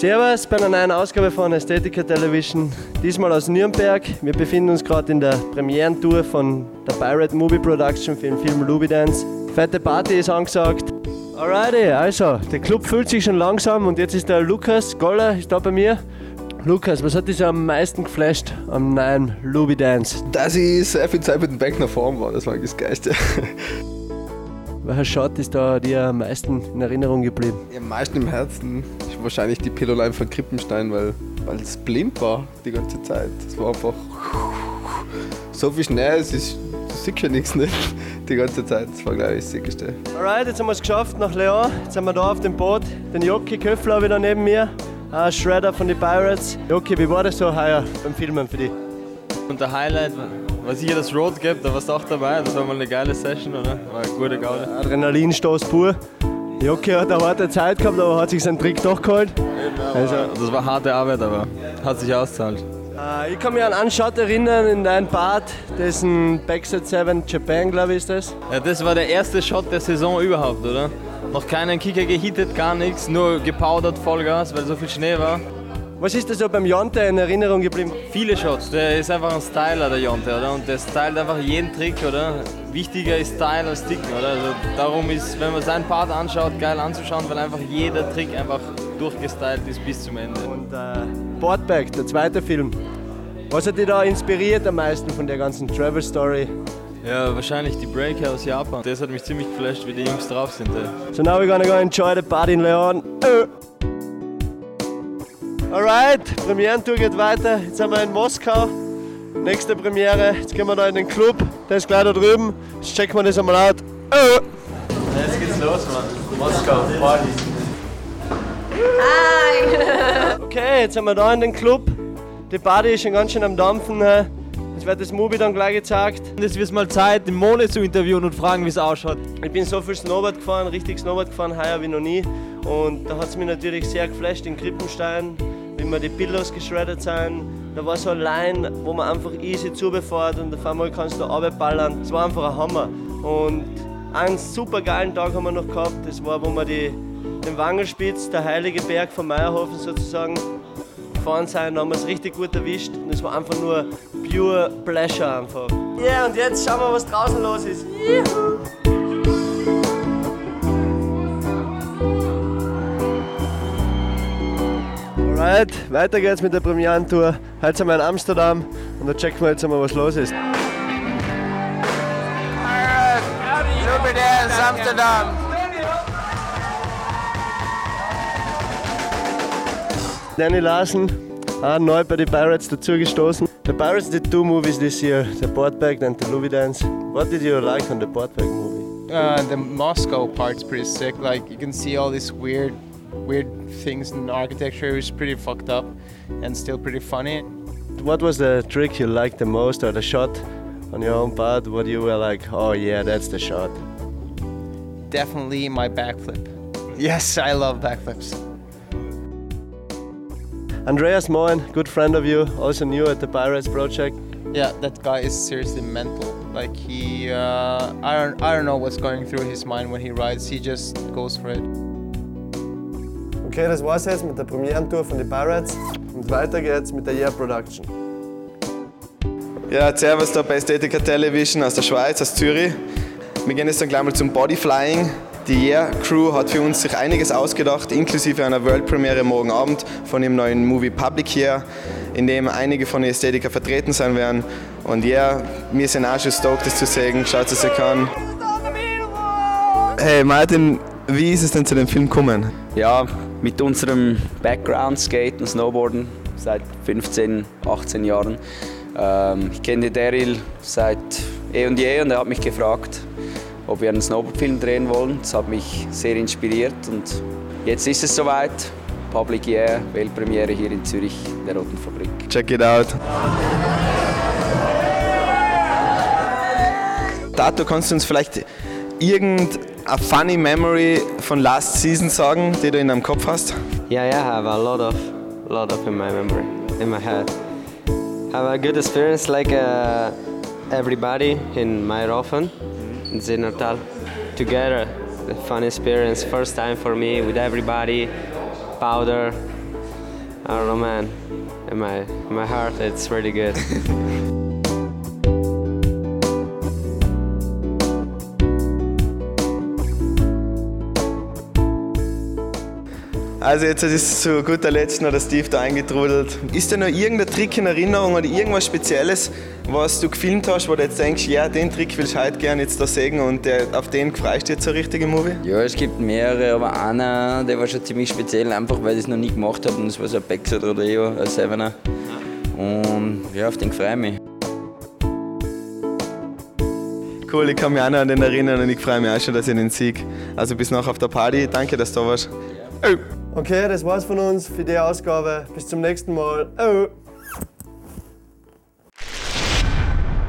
Servus bei einer neuen Ausgabe von Ästhetica Television, diesmal aus Nürnberg. Wir befinden uns gerade in der Premierentour von der Pirate Movie Production für den Film Luby Dance. Fette Party ist angesagt. Alrighty, also, der Club fühlt sich schon langsam und jetzt ist der Lukas Goller ist da bei mir. Lukas, was hat dich am meisten geflasht am neuen Luby Dance? Dass ich sehr viel Zeit mit dem Back nach vorn war, das war das Geiste. Welcher Shot ist da dir am meisten in Erinnerung geblieben? Am meisten im Herzen wahrscheinlich die Pillow-Line von Krippenstein, weil, weil es blind war die ganze Zeit. Es war einfach so viel Schnee, es ist, du siehst ja nichts nicht die ganze Zeit. Das war, glaube ich, das Sicherste. Alright, jetzt haben wir es geschafft nach Leon. Jetzt sind wir da auf dem Boot. Den Jockey Köffler wieder neben mir, ein Shredder von den Pirates. Jockey, wie war das so heuer beim Filmen für dich? Und der Highlight war sicher das Road gibt, da warst du auch dabei. Das war mal eine geile Session, oder? War eine gute Gaude. Adrenalinstoß pur. Jockey hat eine harte Zeit gehabt, aber hat sich seinen Trick doch geholt. Also, das war harte Arbeit, aber hat sich ausgezahlt. Äh, ich kann mich an einen Shot erinnern in deinem Part, dessen Backside 7 Japan, glaube ich, ist das. Ja, das war der erste Shot der Saison überhaupt, oder? Noch keinen Kicker gehittet, gar nichts, nur gepowdert Vollgas, weil so viel Schnee war. Was ist da so beim Jonte in Erinnerung geblieben? Viele Shots, der ist einfach ein Styler, der Jonte, oder? Und der stylt einfach jeden Trick, oder? Wichtiger ist Style als Ticken, oder? Also darum ist, wenn man seinen Part anschaut, geil anzuschauen, weil einfach jeder Trick einfach durchgestylt ist bis zum Ende. Und äh, Boardback, der zweite Film. Was hat dich da inspiriert am meisten von der ganzen Travel Story? Ja, wahrscheinlich die Breaker aus Japan. Das hat mich ziemlich geflasht, wie die Jungs drauf sind. Ja. So now we're gonna go enjoy the party in Leon. Alright, Premierentour geht weiter. Jetzt sind wir in Moskau. Nächste Premiere. Jetzt gehen wir da in den Club. Der ist gleich da drüben. Jetzt checken wir das einmal out. Äh. Jetzt geht's los, Mann. Moskau, Party. Hi! Okay, jetzt sind wir da in den Club. Die Party ist schon ganz schön am Dampfen. Jetzt wird das Movie dann gleich gezeigt. Und jetzt wird mal Zeit, den Mone zu interviewen und fragen, wie es ausschaut. Ich bin so viel Snowboard gefahren, richtig Snowboard gefahren, heuer wie noch nie. Und da hat es mich natürlich sehr geflasht in Krippenstein, wie mir die Pillows geschreddert sind. Da war so eine Line, wo man einfach easy zubefahrt und auf einmal kannst du runterballern. Das war einfach ein Hammer. Und einen super geilen Tag haben wir noch gehabt. Das war, wo wir die, den Wangelspitz, der heilige Berg von Meierhofen sozusagen, gefahren sind. Da haben wir es richtig gut erwischt. Und es war einfach nur pure Pleasure einfach. Ja, yeah, und jetzt schauen wir, was draußen los ist. Alright, weiter geht's mit der Premierentour. Heute sind wir in Amsterdam und da checken wir jetzt einmal, was los ist. Amsterdam. Danny Larson, auch neu bei den Pirates dazugestoßen. The Pirates did two movies this year, the Boardbag and the Louis Dance. What did you like on the Boardbag movie? Uh, the Moscow part's pretty sick. Like you can see all these weird, weird things in architecture. It's pretty fucked up, and still pretty funny. What was the trick you liked the most or the shot on your own part? What you were like, oh yeah, that's the shot. Definitely my backflip. Yes, I love backflips. Andreas Moen, good friend of you, also new at the Pirates project. Yeah, that guy is seriously mental. Like he, uh, I don't, I don't know what's going through his mind when he rides. He just goes for it. Okay, das war's jetzt mit der Premierentour von den Pirates und weiter geht's mit der Yeah Production. Ja, Servus da bei Ästhetica Television aus der Schweiz, aus Zürich. Wir gehen jetzt dann gleich mal zum Bodyflying. Die Yeah Crew hat für uns sich einiges ausgedacht, inklusive einer World Premiere morgen Abend von dem neuen Movie Public Here, in dem einige von den Ästhetiker vertreten sein werden. Und ja, wir sind auch schon stoked, das zu sehen. Schaut es euch an. Hey Martin, wie ist es denn zu dem Film gekommen? Ja, mit unserem Background, Skaten, Snowboarden seit 15, 18 Jahren. Ähm, ich kenne Daryl seit eh und je und er hat mich gefragt, ob wir einen Snowboardfilm drehen wollen. Das hat mich sehr inspiriert und jetzt ist es soweit. Public Year, Weltpremiere hier in Zürich, der Roten Fabrik. Check it out. Tato, kannst du uns vielleicht irgendeine funny memory von last season sagen, die du in deinem Kopf hast? Yeah, yeah, I have a lot of, lot of in my memory, in my head. Have a good experience like uh, everybody in Meyerhofen, in Zillertal, together. The fun experience, first time for me with everybody, powder, I don't know, man. In my in my heart, it's really good. Also jetzt ist zu guter Letzt noch der Steve da eingetrudelt. Ist da noch irgendein Trick in Erinnerung oder irgendwas Spezielles, was du gefilmt hast, wo du jetzt denkst, ja, den Trick will ich heute gerne jetzt da sehen und der, auf den freust du jetzt so richtig im Movie? Ja, es gibt mehrere, aber einer, der war schon ziemlich speziell, einfach weil ich es noch nie gemacht habe. Und das war so ein Backside Rodeo, ein Sevener. Und ja, auf den freue ich mich. Cool, ich kann mich auch noch an den erinnern und ich freue mich auch schon, dass ich den Sieg. Also bis nachher auf der Party. Danke, dass du da warst. Oh. Okay, das war's von uns für die Ausgabe. Bis zum nächsten Mal. Oh.